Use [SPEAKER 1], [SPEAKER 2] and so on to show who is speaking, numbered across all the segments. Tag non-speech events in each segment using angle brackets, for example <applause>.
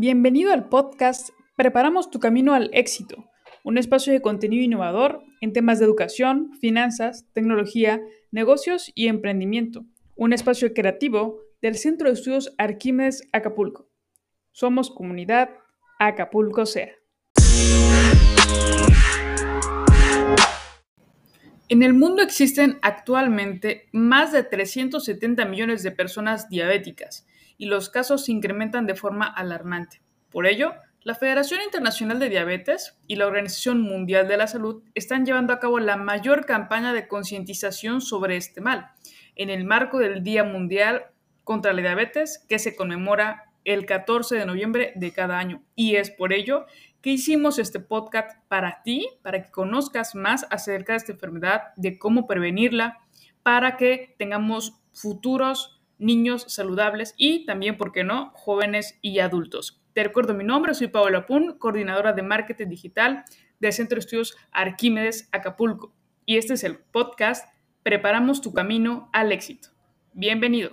[SPEAKER 1] Bienvenido al podcast Preparamos tu camino al éxito, un espacio de contenido innovador en temas de educación, finanzas, tecnología, negocios y emprendimiento, un espacio creativo del Centro de Estudios Arquímedes Acapulco. Somos comunidad Acapulco SEA. En el mundo existen actualmente más de 370 millones de personas diabéticas y los casos se incrementan de forma alarmante. Por ello, la Federación Internacional de Diabetes y la Organización Mundial de la Salud están llevando a cabo la mayor campaña de concientización sobre este mal, en el marco del Día Mundial contra la Diabetes que se conmemora el 14 de noviembre de cada año. Y es por ello que hicimos este podcast para ti, para que conozcas más acerca de esta enfermedad, de cómo prevenirla, para que tengamos futuros niños saludables y también, ¿por qué no?, jóvenes y adultos. Te recuerdo mi nombre, soy Paola Pun, coordinadora de marketing digital del Centro de Estudios Arquímedes Acapulco. Y este es el podcast Preparamos tu camino al éxito. Bienvenido.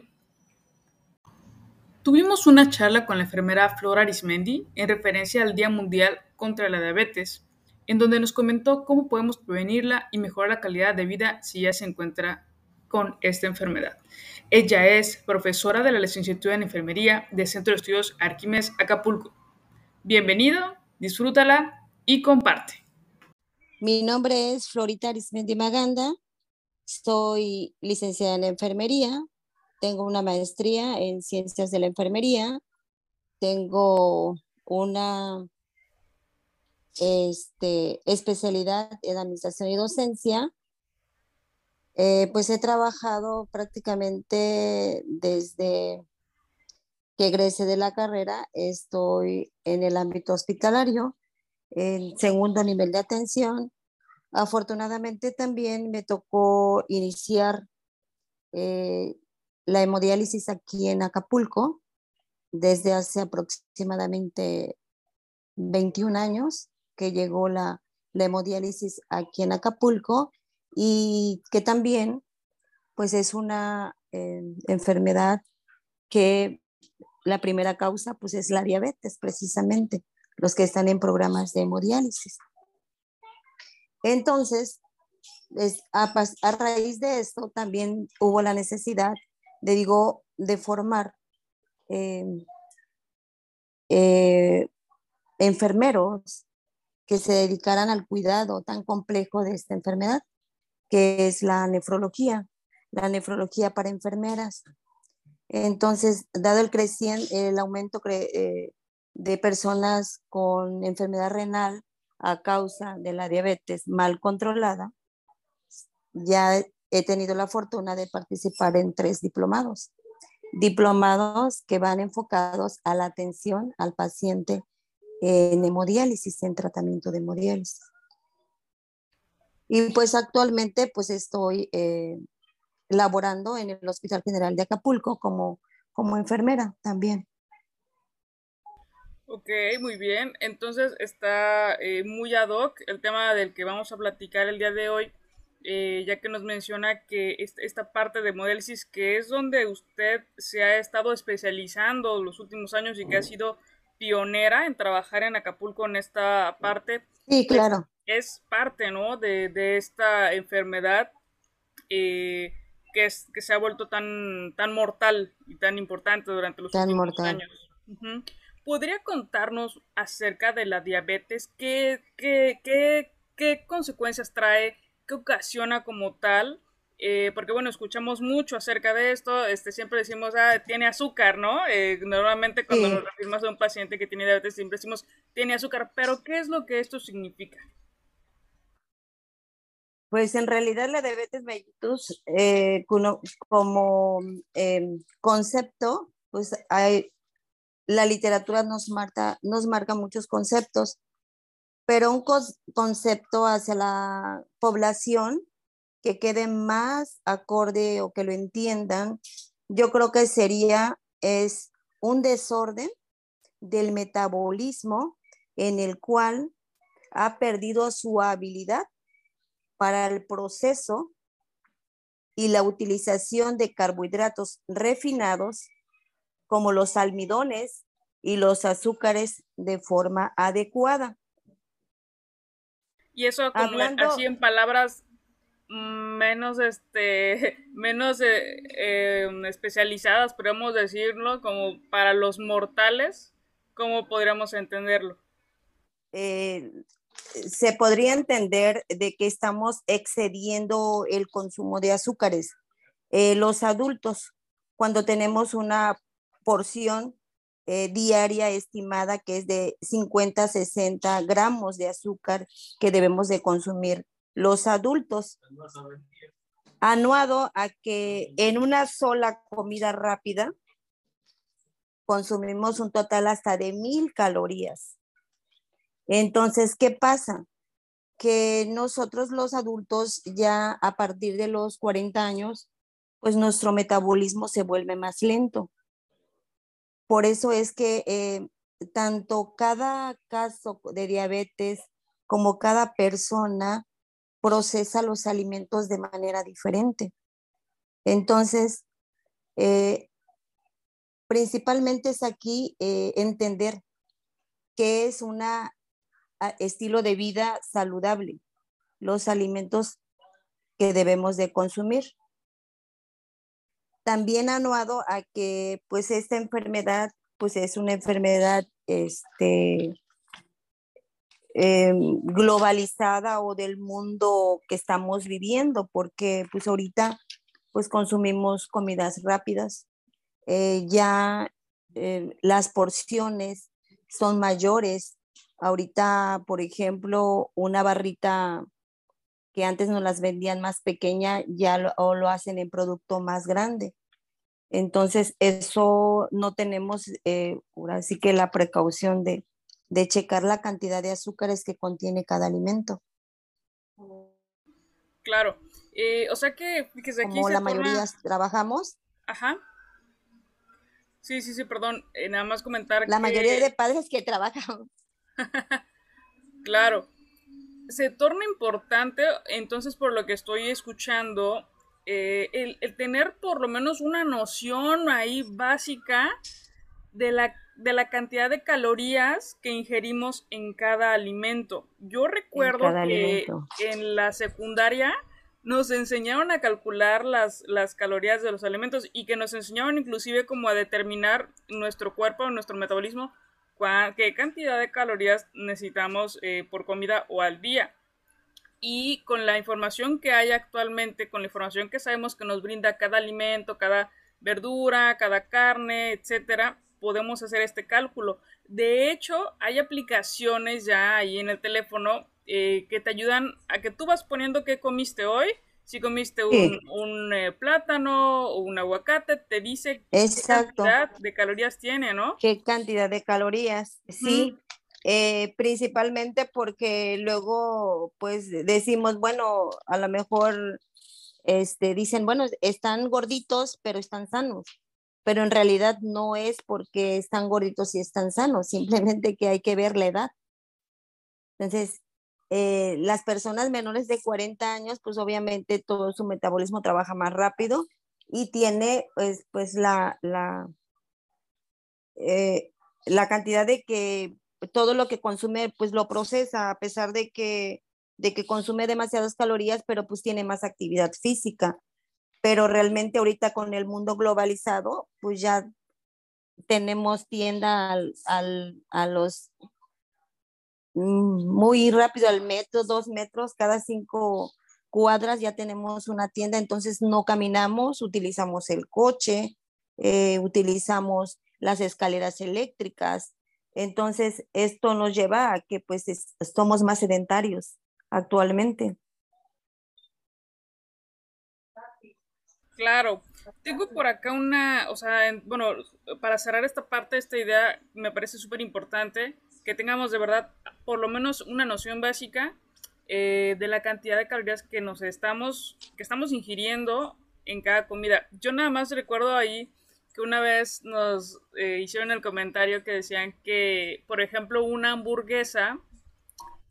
[SPEAKER 1] Tuvimos una charla con la enfermera Flora Arismendi en referencia al Día Mundial contra la Diabetes, en donde nos comentó cómo podemos prevenirla y mejorar la calidad de vida si ya se encuentra con esta enfermedad. Ella es profesora de la licenciatura en enfermería del Centro de Estudios Arquímedes Acapulco. Bienvenido, disfrútala y comparte.
[SPEAKER 2] Mi nombre es Florita Arismendi Maganda. Soy licenciada en enfermería. Tengo una maestría en ciencias de la enfermería. Tengo una este, especialidad en administración y docencia eh, pues he trabajado prácticamente desde que egresé de la carrera, estoy en el ámbito hospitalario, en segundo nivel de atención. Afortunadamente también me tocó iniciar eh, la hemodiálisis aquí en Acapulco desde hace aproximadamente 21 años que llegó la, la hemodiálisis aquí en Acapulco y que también pues es una eh, enfermedad que la primera causa pues es la diabetes precisamente, los que están en programas de hemodiálisis. Entonces, a, raíz de esto también hubo la necesidad de, digo, de formar em, eh, enfermeros que se dedicaran al cuidado tan complejo de esta enfermedad que es la nefrología, la nefrología para enfermeras. Entonces, dado el, creciente, el aumento eh, de personas con enfermedad renal a causa de la diabetes mal controlada, ya he tenido la fortuna de participar en tres diplomados. Diplomados que van enfocados a la atención al paciente en hemodiálisis, en tratamiento de hemodiálisis. Y pues actualmente pues estoy eh, laborando en el Hospital General de Acapulco como, como enfermera también.
[SPEAKER 1] Ok, muy bien. Entonces está eh, muy ad hoc el tema del que vamos a platicar el día de hoy, eh, ya que nos menciona que esta parte de modélisis, que es donde usted se ha estado especializando los últimos años y que ha sido pionera en trabajar en Acapulco en esta parte.
[SPEAKER 2] Sí, claro
[SPEAKER 1] es parte, ¿no? De, esta enfermedad eh, que, es, que se ha vuelto tan, tan mortal y tan importante durante los últimos años. ¿Podría contarnos acerca de la diabetes? ¿Qué, qué, qué, qué consecuencias trae? ¿Qué ocasiona como tal? Eh, porque bueno, escuchamos mucho acerca de esto, este, siempre decimos, ah, tiene azúcar, ¿no? Eh, normalmente cuando nos referimos a un paciente que tiene diabetes siempre decimos, tiene azúcar, pero ¿qué es lo que esto significa?
[SPEAKER 2] Pues en realidad la diabetes mellitus eh, como, em, concepto, pues hay, la literatura nos marca, nos marca muchos conceptos, pero un concepto hacia la población que quede más acorde o que lo entiendan, yo creo que sería es un desorden del metabolismo en el cual ha perdido su habilidad para el proceso y la utilización de carbohidratos refinados como los almidones y los azúcares de forma adecuada.
[SPEAKER 1] Y eso como así en palabras menos este <laughs> menos eh, em, especializadas podemos decirlo como para los mortales cómo podríamos entenderlo
[SPEAKER 2] eh, se podría entender de que estamos excediendo el consumo de azúcares. Eh, los adultos cuando tenemos una porción diaria estimada que es de 50 60 gramos de azúcar que debemos de consumir los adultos, anuado a que en una sola comida rápida consumimos un total hasta de mil calorías. Entonces, ¿qué pasa? Que nosotros los adultos ya a partir de los 40 años, pues nuestro metabolismo se vuelve más lento. Por eso es que eh, tanto cada caso de diabetes como cada persona procesa los alimentos de manera diferente. Entonces, eh, principalmente es aquí eh, entender qué es un estilo de vida saludable, los alimentos que debemos de consumir. También anuado a que pues esta enfermedad pues es una enfermedad este, Em, globalizada o del mundo que estamos viviendo, porque pues ahorita pues consumimos comidas rápidas, eh, ya eh, las porciones son mayores. Ahorita, por ejemplo, una barrita que antes nos las vendían más pequeña, ya lo, o lo hacen en producto más grande. Entonces, eso no tenemos, eh, ahora sí que la precaución de, de checar la cantidad de azúcares que contiene cada alimento.
[SPEAKER 1] Claro. Eh, o sea que, aquí
[SPEAKER 2] Como la mayoría trabajamos.
[SPEAKER 1] Ajá. Sí, sí, sí, perdón. Eh, nada más comentar.
[SPEAKER 2] La mayoría de padres que trabajan. <laughs>
[SPEAKER 1] claro. Se torna importante, entonces, por lo que estoy escuchando, eh, el, tener por lo menos una noción ahí básica de la de la cantidad de calorías que ingerimos en cada alimento. Yo recuerdo que en la secundaria nos enseñaron a calcular las, las calorías de los alimentos y que nos enseñaron inclusive como a determinar nuestro cuerpo, nuestro metabolismo, qué cantidad de calorías necesitamos eh, por comida o al día. Y con la información que hay actualmente, con la información que sabemos que nos brinda cada alimento, cada verdura, cada carne, etcétera, podemos hacer este cálculo. De hecho, hay aplicaciones ya ahí en el teléfono eh, que te ayudan a que tú vas poniendo qué comiste hoy. Si comiste un, eh, plátano o un aguacate, te dice
[SPEAKER 2] qué
[SPEAKER 1] cantidad de calorías tiene, ¿no?
[SPEAKER 2] Qué cantidad de calorías, sí. Eh, principalmente porque luego, pues decimos, bueno, a lo mejor, este, dicen, bueno, están gorditos, pero están sanos pero en realidad no es porque están gorditos y están sanos, simplemente que hay que ver la edad. Entonces, eh, las personas menores de 40 años, pues obviamente todo su metabolismo trabaja más rápido y tiene pues, pues la, la, eh, la cantidad de que todo lo que consume pues lo procesa a pesar de que, de que consume demasiadas calorías, pero pues tiene más actividad física pero realmente ahorita con el mundo globalizado, pues ya tenemos tienda al, a los mm, muy rápido al metro, dos metros, cada cinco cuadras ya tenemos una tienda, entonces no caminamos, utilizamos el coche, eh, utilizamos las escaleras eléctricas. Entonces, esto nos lleva a que pues somos más sedentarios actualmente.
[SPEAKER 1] Claro. Tengo por acá una, o sea, bueno, para cerrar esta parte, esta idea me parece súper importante que tengamos de verdad por lo menos una noción básica eh, de la cantidad de calorías que nos estamos, que estamos ingiriendo en cada comida. Yo nada más recuerdo ahí que una vez nos eh, hicieron el comentario que decían que, por ejemplo, una hamburguesa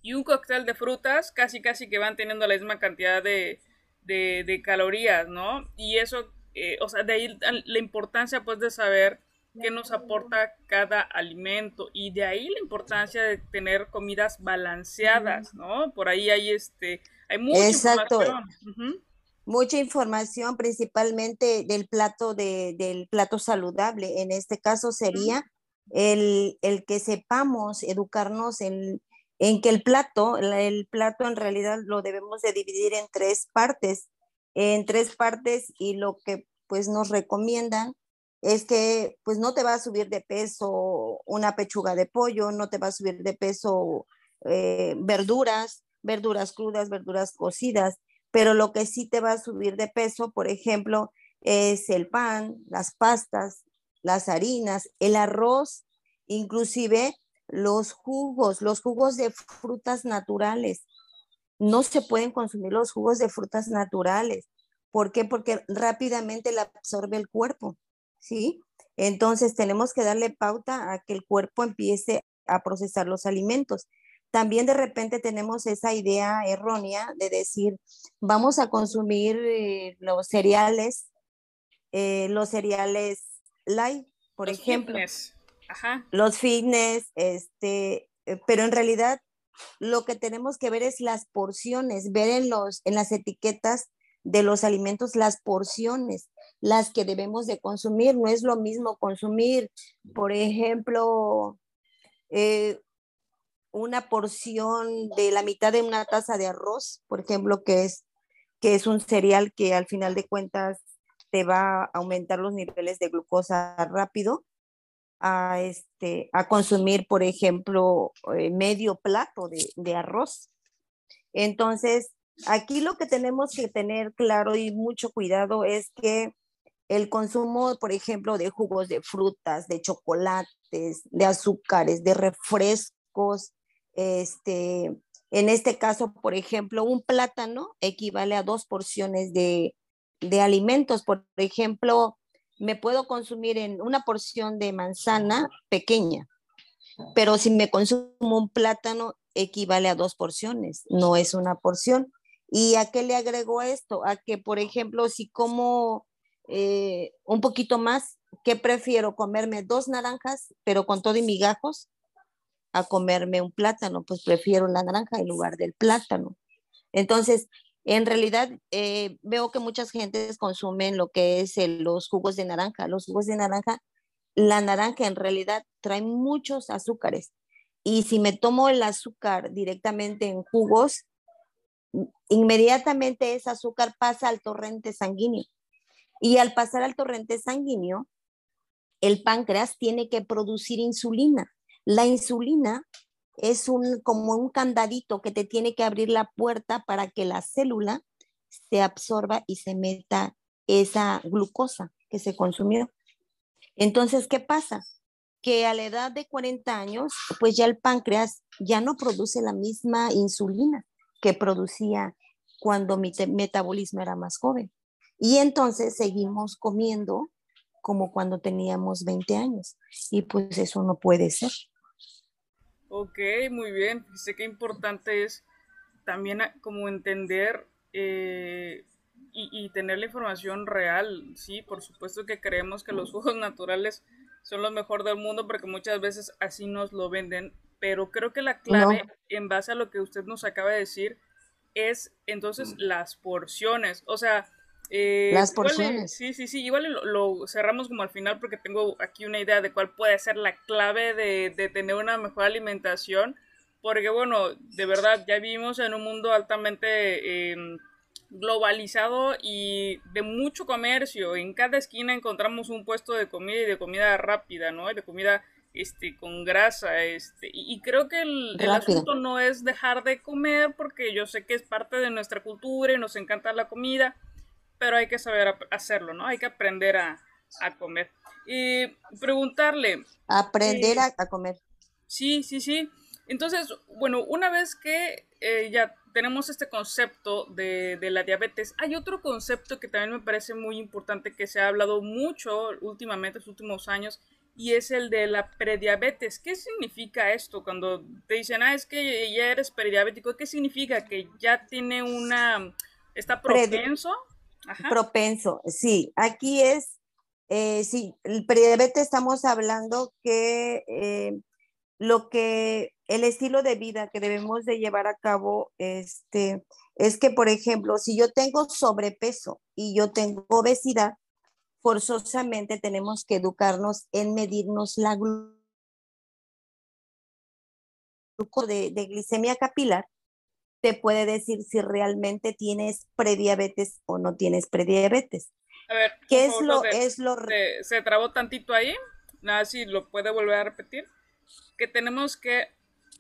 [SPEAKER 1] y un cóctel de frutas casi casi que van teniendo la misma cantidad de, de, calorías, ¿no? Y eso, eh, o sea, de ahí la importancia pues de saber qué nos aporta cada alimento y de ahí la importancia de tener comidas balanceadas, ¿no? Por ahí hay este, hay mucha Exacto. información.
[SPEAKER 2] Mucha información, principalmente del plato de, del plato saludable. En este caso sería el, el, que sepamos educarnos en, en que el plato, el plato en realidad lo debemos de dividir en tres partes, en tres partes y lo que pues nos recomiendan es que pues no te va a subir de peso una pechuga de pollo, no te va a subir de peso eh, verduras, verduras crudas, verduras cocidas, pero lo que sí te va a subir de peso, por ejemplo, es el pan, las pastas, las harinas, el arroz, inclusive los jugos, los jugos de frutas naturales. No se pueden consumir los jugos de frutas naturales. ¿Por qué? Porque rápidamente la absorbe el cuerpo, ¿sí? Entonces tenemos que darle pauta a que el cuerpo empiece a procesar los alimentos. También de repente tenemos esa idea errónea de decir, vamos a consumir eh, los cereales, eh, los cereales light, por ejemplo. Los fitness, este, eh, pero en realidad lo que tenemos que ver es las porciones, ver en, los, en las etiquetas de los alimentos las porciones, las que debemos de consumir. No es lo mismo consumir, por ejemplo, eh, una porción de la mitad de una taza de arroz, por ejemplo, que es, que es un cereal que al final de cuentas te va a aumentar los niveles de glucosa rápido, a, este, a consumir, por ejemplo, eh, medio plato de, de arroz. Entonces, Aquí lo que tenemos que tener claro y mucho cuidado es que el consumo, por ejemplo, de jugos de frutas, de chocolates, de azúcares, de refrescos, este, en este caso, por ejemplo, un plátano equivale a dos porciones de, de alimentos. Por ejemplo, me puedo consumir en una porción de manzana pequeña, pero si me consumo un plátano equivale a dos porciones, no es una porción. ¿Y a qué le agrego esto? A que, por ejemplo, si como eh, un poquito más, ¿qué prefiero? ¿Comerme dos naranjas, pero con todo y migajos? A comerme un plátano, pues prefiero la naranja en lugar del plátano. Entonces, en realidad, eh, veo que muchas gentes consumen lo que es los jugos de naranja. Los jugos de naranja, la naranja en realidad trae muchos azúcares. Y si me tomo el azúcar directamente en jugos, inmediatamente ese azúcar pasa al torrente sanguíneo. Y al pasar al torrente sanguíneo, el páncreas tiene que producir insulina. La insulina es un, como un candadito que te tiene que abrir la puerta para que la célula se absorba y se meta esa glucosa que se consumió. Entonces, ¿qué pasa? Que a la edad de 40 años, pues ya el páncreas ya no produce la misma insulina que producía cuando mi metabolismo era más joven. Y entonces seguimos comiendo como cuando teníamos 20 años. Y pues eso no puede ser.
[SPEAKER 1] Ok, muy bien. Sé que importante es también como entender eh, y, y, tener la información real. Sí, por supuesto que creemos que los <laughs> jugos naturales son los mejor del mundo porque muchas veces así nos lo venden, pero creo que la clave, en base a lo que usted nos acaba de decir, es entonces mm. las porciones. O sea,
[SPEAKER 2] eh, las porciones.
[SPEAKER 1] sí, sí, sí. Igual lo, cerramos como al final porque tengo aquí una idea de cuál puede ser la clave de, tener una mejor alimentación. Porque bueno, de verdad, ya vivimos en un mundo altamente em, globalizado y de mucho comercio. En cada esquina encontramos un puesto de comida y de comida rápida, ¿no? De comida este, con grasa, este, y, creo que el, asunto no es dejar de comer, porque yo sé que es parte de nuestra cultura y nos encanta la comida, pero hay que saber hacerlo, ¿no? Hay que aprender a, comer. Y preguntarle.
[SPEAKER 2] Aprender a, comer.
[SPEAKER 1] Sí, sí, sí. Entonces, bueno, una vez que eh, ya tenemos este concepto de, de, la diabetes, hay otro concepto que también me parece muy importante que se ha hablado mucho últimamente, estos últimos años, y es el de la prediabetes. ¿Qué significa esto cuando te dicen, ah, es que ya eres prediabético? ¿Qué significa? ¿Que ya tiene una, está propenso?
[SPEAKER 2] Propenso, sí. Aquí es Eh, sí, el prediabetes estamos hablando que eh, lo que el estilo de vida que debemos de llevar a cabo este, es que, por ejemplo, si yo tengo sobrepeso y yo tengo obesidad, forzosamente tenemos que educarnos en medirnos la glucosa de, de glicemia capilar, te puede decir si realmente tienes prediabetes o no tienes prediabetes.
[SPEAKER 1] A ver,
[SPEAKER 2] ¿qué es lo, es lo...
[SPEAKER 1] Se, se trabó tantito ahí, nada si lo puede volver a repetir que tenemos que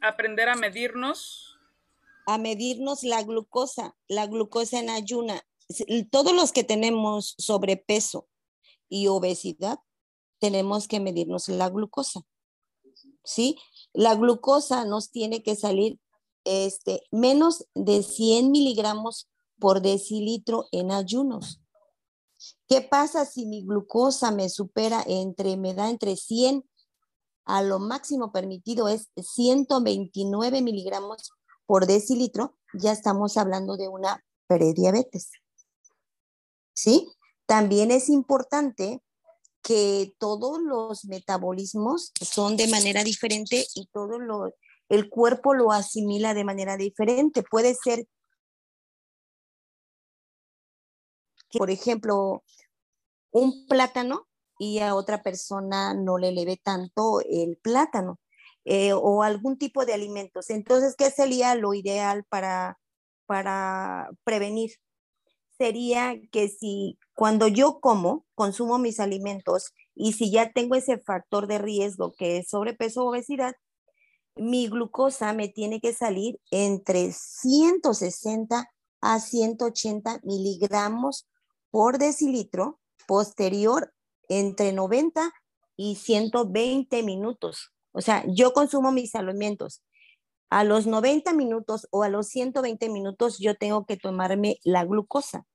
[SPEAKER 1] aprender a medirnos.
[SPEAKER 2] A medirnos la glucosa, la glucosa en ayuna. Todos los que tenemos sobrepeso y obesidad, tenemos que medirnos la glucosa. ¿Sí? La glucosa nos tiene que salir este, menos de 100 miligramos por decilitro en ayunos. ¿Qué pasa si mi glucosa me supera entre, me da entre 100 a lo máximo permitido es 129 miligramos por decilitro, ya estamos hablando de una prediabetes. ¿Sí? También es importante que todos los metabolismos son de manera diferente y todo lo, el cuerpo lo asimila de manera diferente. Puede ser que, por ejemplo, un plátano y a otra persona no le leve tanto el plátano eh, o algún tipo de alimentos. Entonces, ¿qué sería lo ideal para, para prevenir? Sería que si cuando yo como, consumo mis alimentos y si ya tengo ese factor de riesgo que es sobrepeso o obesidad, mi glucosa me tiene que salir entre 160 a 180 miligramos por decilitro posterior entre 90 y 120 minutos. O sea, yo consumo mis alimentos. A los 90 minutos o a los 120 minutos yo tengo que tomarme la glucosa.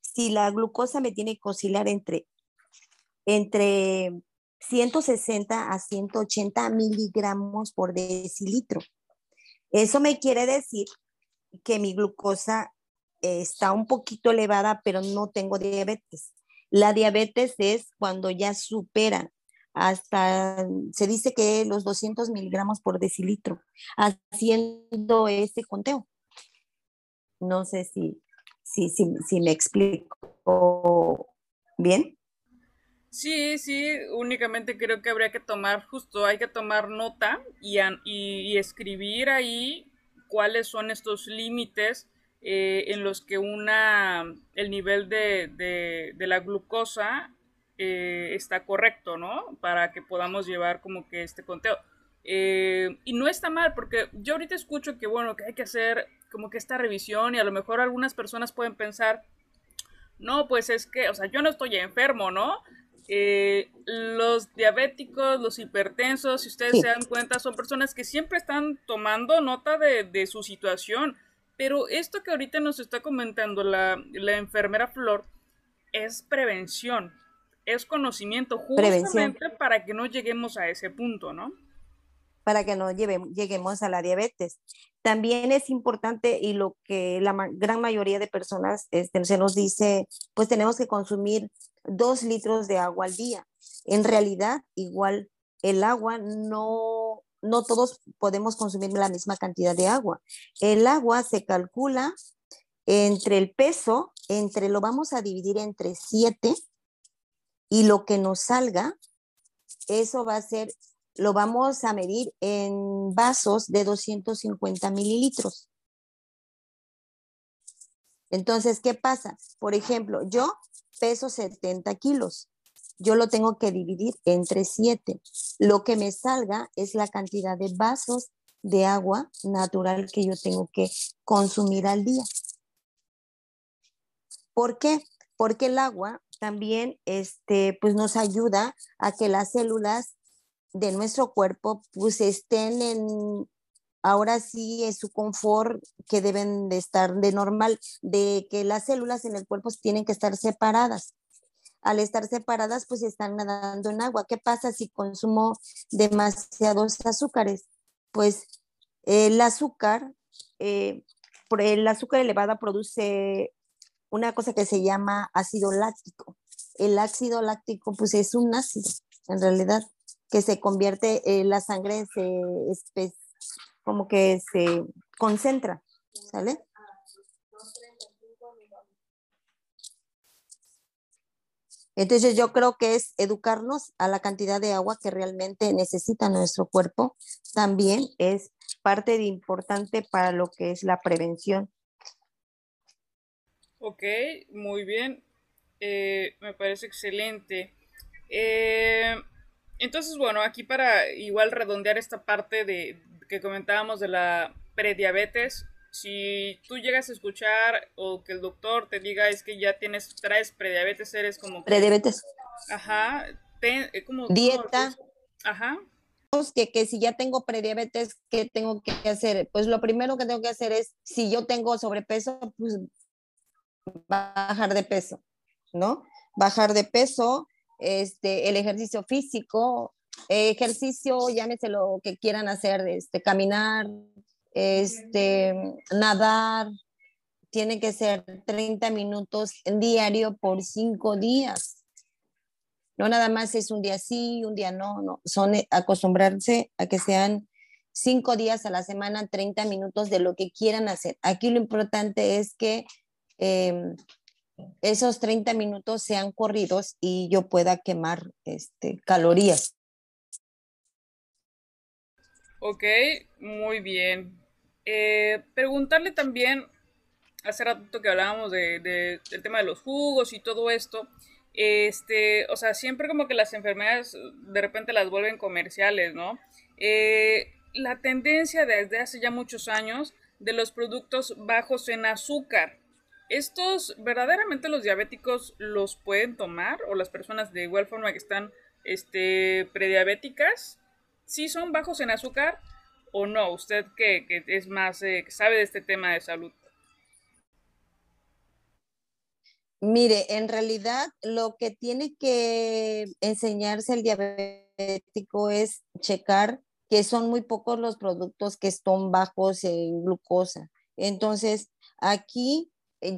[SPEAKER 2] Si la glucosa me tiene que oscilar entre, entre 160 a 180 miligramos por decilitro. Eso me quiere decir que mi glucosa está un poquito elevada, pero no tengo diabetes. La diabetes es cuando ya supera hasta, se dice que los 200 miligramos por decilitro, haciendo ese conteo. No sé si, si, si, me explico bien.
[SPEAKER 1] Sí, sí, únicamente creo que habría que tomar, justo hay que tomar nota y, y escribir ahí cuáles son estos límites eh, en los que una, el nivel de, la glucosa eh, está correcto, ¿no? Para que podamos llevar como que este conteo. Eh, y no está mal, porque yo ahorita escucho que, bueno, que hay que hacer como que esta revisión y a lo mejor algunas personas pueden pensar, no, pues es que, o sea, yo no estoy enfermo, ¿no? Los diabéticos, los hipertensos, si ustedes se dan cuenta, son personas que siempre están tomando nota de, de su situación. Pero esto que ahorita nos está comentando la, enfermera Flor es prevención, es conocimiento justamente para que no lleguemos a ese punto, ¿no?
[SPEAKER 2] Para que no lleguemos a la diabetes. También es importante y lo que la gran mayoría de personas este, se nos dice, pues tenemos que consumir dos litros de agua al día. En realidad, igual el agua no, no todos podemos consumir la misma cantidad de agua. El agua se calcula entre el peso, entre lo vamos a dividir entre 7 y lo que nos salga, eso va a ser, lo vamos a medir en vasos de 250 mililitros. Entonces, ¿qué pasa? Por ejemplo, yo peso 70 kilos yo lo tengo que dividir entre siete. Lo que me salga es la cantidad de vasos de agua natural que yo tengo que consumir al día. ¿Por qué? Porque el agua también este, pues nos ayuda a que las células de nuestro cuerpo pues estén en, ahora sí es su confort que deben de estar de normal, de que las células en el cuerpo tienen que estar separadas al estar separadas, pues están nadando en agua. ¿Qué pasa si consumo demasiados azúcares? Pues el azúcar, eh, el azúcar elevada produce una cosa que se llama ácido láctico. el ácido láctico pues es un ácido, en realidad, que se convierte, en la sangre se, como que se concentra, ¿sale? Entonces yo creo que es educarnos a la cantidad de agua que realmente necesita nuestro cuerpo. También es parte de importante para lo que es la prevención.
[SPEAKER 1] Ok, muy bien. Eh, me parece excelente. Eh, entonces, bueno, aquí para igual redondear esta parte de que comentábamos de la prediabetes, si tú llegas a escuchar o que el doctor te diga es que ya tienes, traes prediabetes, eres como...
[SPEAKER 2] Prediabetes.
[SPEAKER 1] Ajá. Eh, como,
[SPEAKER 2] Dieta.
[SPEAKER 1] Ajá.
[SPEAKER 2] Que, que si ya tengo prediabetes, ¿qué tengo que hacer? Pues lo primero que tengo que hacer es, si yo tengo sobrepeso, pues bajar de peso, ¿no? Bajar de peso, este, el ejercicio físico, ejercicio, llámese lo que quieran hacer, este, caminar, este, nadar, tiene que ser 30 minutos en diario por cinco días. No nada más es un día sí, un día no, no, son eh, acostumbrarse a que sean cinco días a la semana, 30 minutos de lo que quieran hacer. Aquí lo importante es que em, esos 30 minutos sean corridos y yo pueda quemar este, calorías.
[SPEAKER 1] Ok, muy bien. Eh, preguntarle también, hace rato que hablábamos de, del tema de los jugos y todo esto, este, o sea, siempre como que las enfermedades de repente las vuelven comerciales, ¿no? Eh, la tendencia desde hace ya muchos años de los productos bajos en azúcar. ¿Estos verdaderamente los diabéticos los pueden tomar o las personas de igual forma que están este, prediabéticas? ¿Sí son bajos en azúcar? o no? Usted que, es más, eh, sabe de este tema de salud.
[SPEAKER 2] Mire, en realidad lo que tiene que enseñarse el diabético es checar que son muy pocos los productos que están bajos en glucosa. Entonces, aquí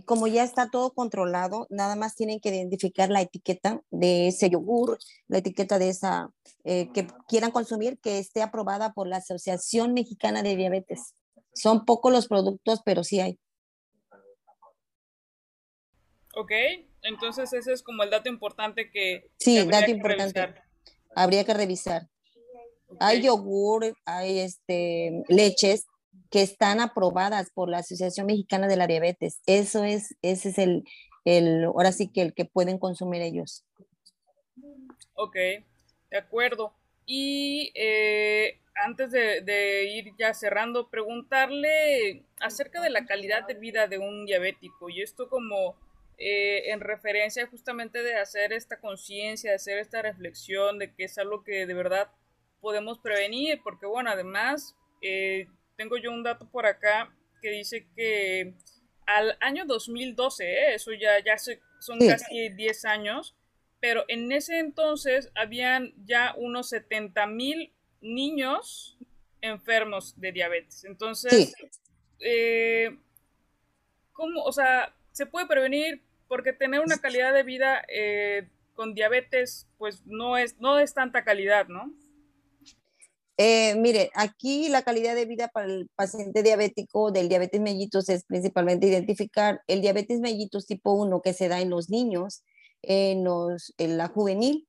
[SPEAKER 2] como ya está todo controlado, nada más tienen que identificar la etiqueta de ese yogur, la etiqueta de esa eh, que quieran consumir, que esté aprobada por la Asociación Mexicana de Diabetes. Son pocos los productos, pero sí hay.
[SPEAKER 1] Ok, entonces ese es como el dato importante que...
[SPEAKER 2] Sí, dato importante. Habría que revisar. Hay yogur, hay este, leches que están aprobadas por la Asociación Mexicana de la Diabetes. Eso es, ese es el, el, ahora sí que el que pueden consumir ellos.
[SPEAKER 1] Ok, de acuerdo. Y eh, antes de, ir ya cerrando, preguntarle acerca de la calidad de vida de un diabético y esto como eh, en referencia justamente de hacer esta conciencia, de hacer esta reflexión de que es algo que de verdad podemos prevenir, porque bueno, además eh, tengo yo un dato por acá que dice que al año 2012, ¿eh? eso ya, ya son casi 10 años, pero en ese entonces habían ya unos 70 mil niños enfermos de diabetes. Entonces, eh, ¿cómo? O sea, se puede prevenir porque tener una calidad de vida eh, con diabetes, pues no es, no es tanta calidad, ¿no?
[SPEAKER 2] Eh, mire, aquí la calidad de vida para el paciente diabético del diabetes mellitus es principalmente identificar el diabetes mellitus tipo 1 que se da en los niños, en, en la juvenil,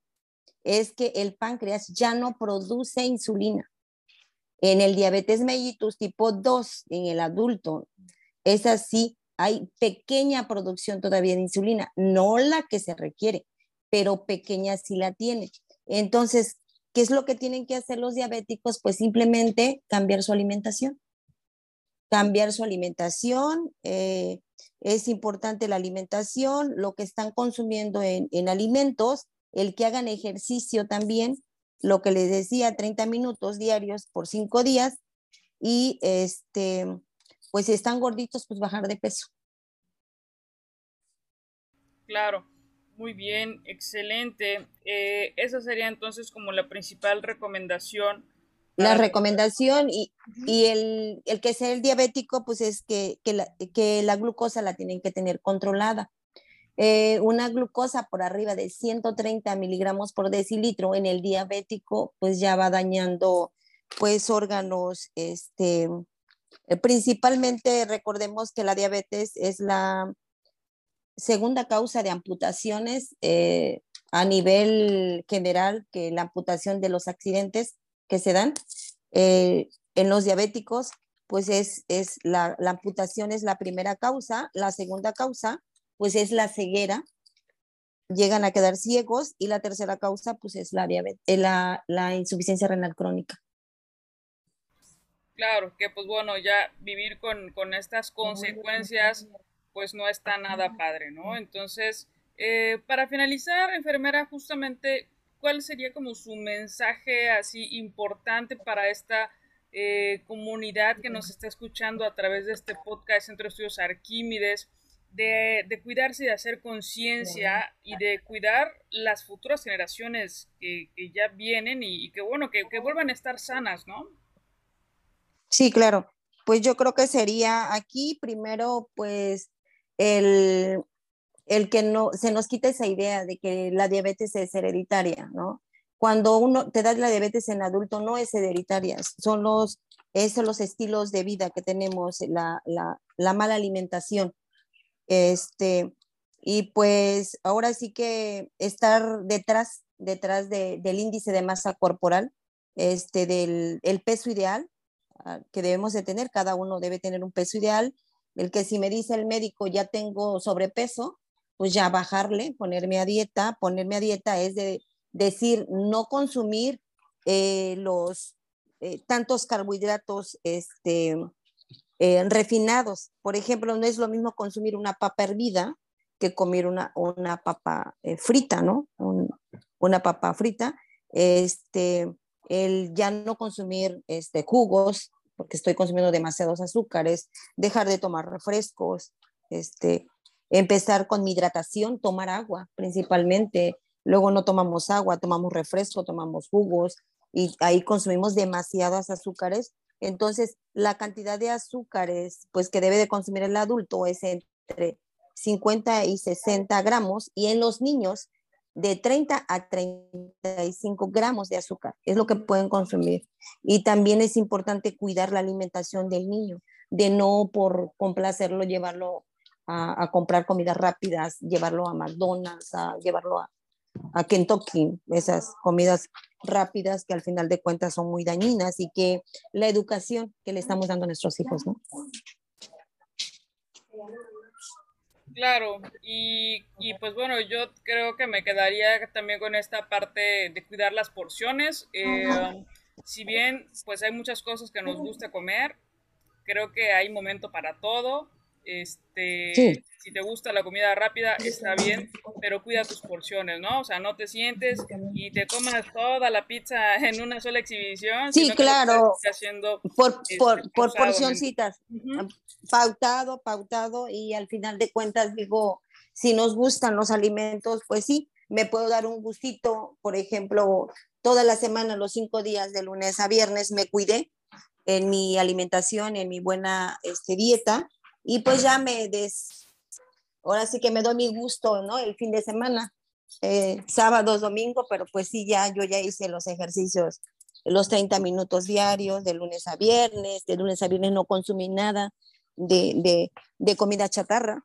[SPEAKER 2] es que el páncreas ya no produce insulina. En el diabetes mellitus tipo 2, en el adulto, es así, hay pequeña producción todavía de insulina, no la que se requiere, pero pequeña sí la tiene. Entonces, ¿Qué es lo que tienen que hacer los diabéticos? Pues simplemente cambiar su alimentación. Cambiar su alimentación. Eh, es importante la alimentación, lo que están consumiendo en, alimentos, el que hagan ejercicio también, lo que les decía, 30 minutos diarios por cinco días. Y este, pues si están gorditos, pues bajar de peso.
[SPEAKER 1] Claro. Muy bien, excelente. Eh, esa sería entonces como la principal recomendación.
[SPEAKER 2] La recomendación y, el, que sea el diabético, pues es que, la, glucosa la tienen que tener controlada. eh, una glucosa por arriba de 130 miligramos por decilitro en el diabético, pues ya va dañando pues órganos, este, eh, principalmente recordemos que la diabetes es la segunda causa de amputaciones eh, a nivel general, que la amputación de los accidentes que se dan en los diabéticos, pues es, es la, la amputación es la primera causa, la segunda causa pues es la ceguera, llegan a quedar ciegos y la tercera causa pues es la, eh, la, la insuficiencia renal crónica.
[SPEAKER 1] Claro, que pues bueno, ya vivir con, con estas consecuencias pues no está nada padre, ¿no? Entonces, eh, para finalizar, enfermera, justamente, ¿cuál sería como su mensaje así importante para esta eh, comunidad que nos está escuchando a través de este podcast Centro de Estudios Arquímedes? de, cuidarse, de hacer conciencia y de cuidar las futuras generaciones que, ya vienen y, que, bueno, que, vuelvan a estar sanas, ¿no?
[SPEAKER 2] Sí, claro. Pues yo creo que sería aquí primero, pues, el, el que no se nos quite esa idea de que la diabetes es hereditaria, ¿no? Cuando uno te da la diabetes en adulto no es hereditaria, son los, son los estilos de vida que tenemos, la, la, la mala alimentación este, y pues ahora sí que estar detrás, detrás del índice de masa corporal, este, del el peso ideal ah, que debemos de tener, cada uno debe tener un peso ideal, el que si me dice el médico ya tengo sobrepeso, pues ya bajarle, ponerme a dieta, ponerme a dieta es de decir no consumir eh, los eh, tantos carbohidratos este, eh, refinados. Por ejemplo, no es lo mismo consumir una papa hervida que comer una, una papa frita, ¿no? una papa frita. Este, el ya no consumir este, jugos, porque estoy consumiendo demasiados azúcares, dejar de tomar refrescos, este, empezar con mi hidratación, tomar agua principalmente. Luego no tomamos agua, tomamos refresco, tomamos jugos y ahí consumimos demasiados azúcares entonces, la cantidad de azúcares pues, que debe de consumir el adulto es entre 50 y 60 gramos y en los niños de 30 a 35 gramos de azúcar es lo que pueden consumir. Y también es importante cuidar la alimentación del niño, de no por complacerlo llevarlo a, comprar comidas rápidas, llevarlo a McDonald's, a llevarlo a, a Kentucky, esas comidas rápidas que al final de cuentas son muy dañinas y que la educación que le estamos dando a nuestros hijos.
[SPEAKER 1] Claro, y, y, pues bueno, yo creo que me quedaría también con esta parte de cuidar las porciones. Eh, si bien pues hay muchas cosas que nos gusta comer, creo que hay momento para todo. Este, si te gusta la comida rápida, está bien, pero cuida tus porciones, ¿no? O sea, no te sientes y te comas toda la pizza en una sola exhibición.
[SPEAKER 2] Sí, claro. por, este, por, por porcioncitas. Pautado, pautado, y al final de cuentas digo, si nos gustan los alimentos, pues sí, me puedo dar un gustito, por ejemplo, toda la semana, los cinco días de lunes a viernes, me cuidé en mi alimentación, en mi buena este, dieta, y pues ya me des, ahora sí que me doy mi gusto, ¿no? El fin de semana, eh, sábados, domingo, pero pues sí, ya yo ya hice los ejercicios, los 30 minutos diarios, de lunes a viernes, de lunes a viernes no consumí nada de, de, comida chatarra.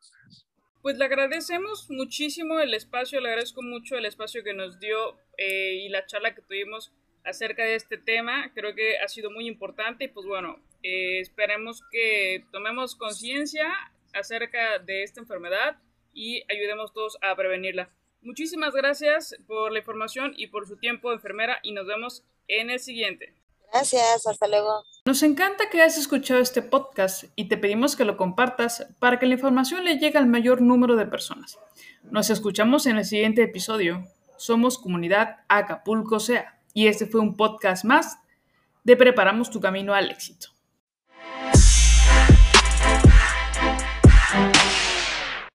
[SPEAKER 1] Pues le agradecemos muchísimo el espacio, le agradezco mucho el espacio que nos dio eh, y la charla que tuvimos acerca de este tema. Creo que ha sido muy importante y pues bueno, eh, esperemos que tomemos conciencia acerca de esta enfermedad y ayudemos todos a prevenirla. Muchísimas gracias por la información y por su tiempo, enfermera, y nos vemos en el siguiente.
[SPEAKER 2] Gracias, hasta luego.
[SPEAKER 1] Nos encanta que hayas escuchado este podcast y te pedimos que lo compartas para que la información le llegue al mayor número de personas. Nos escuchamos en el siguiente episodio. Somos Comunidad Acapulco SEA y este fue un podcast más de Preparamos tu Camino al Éxito.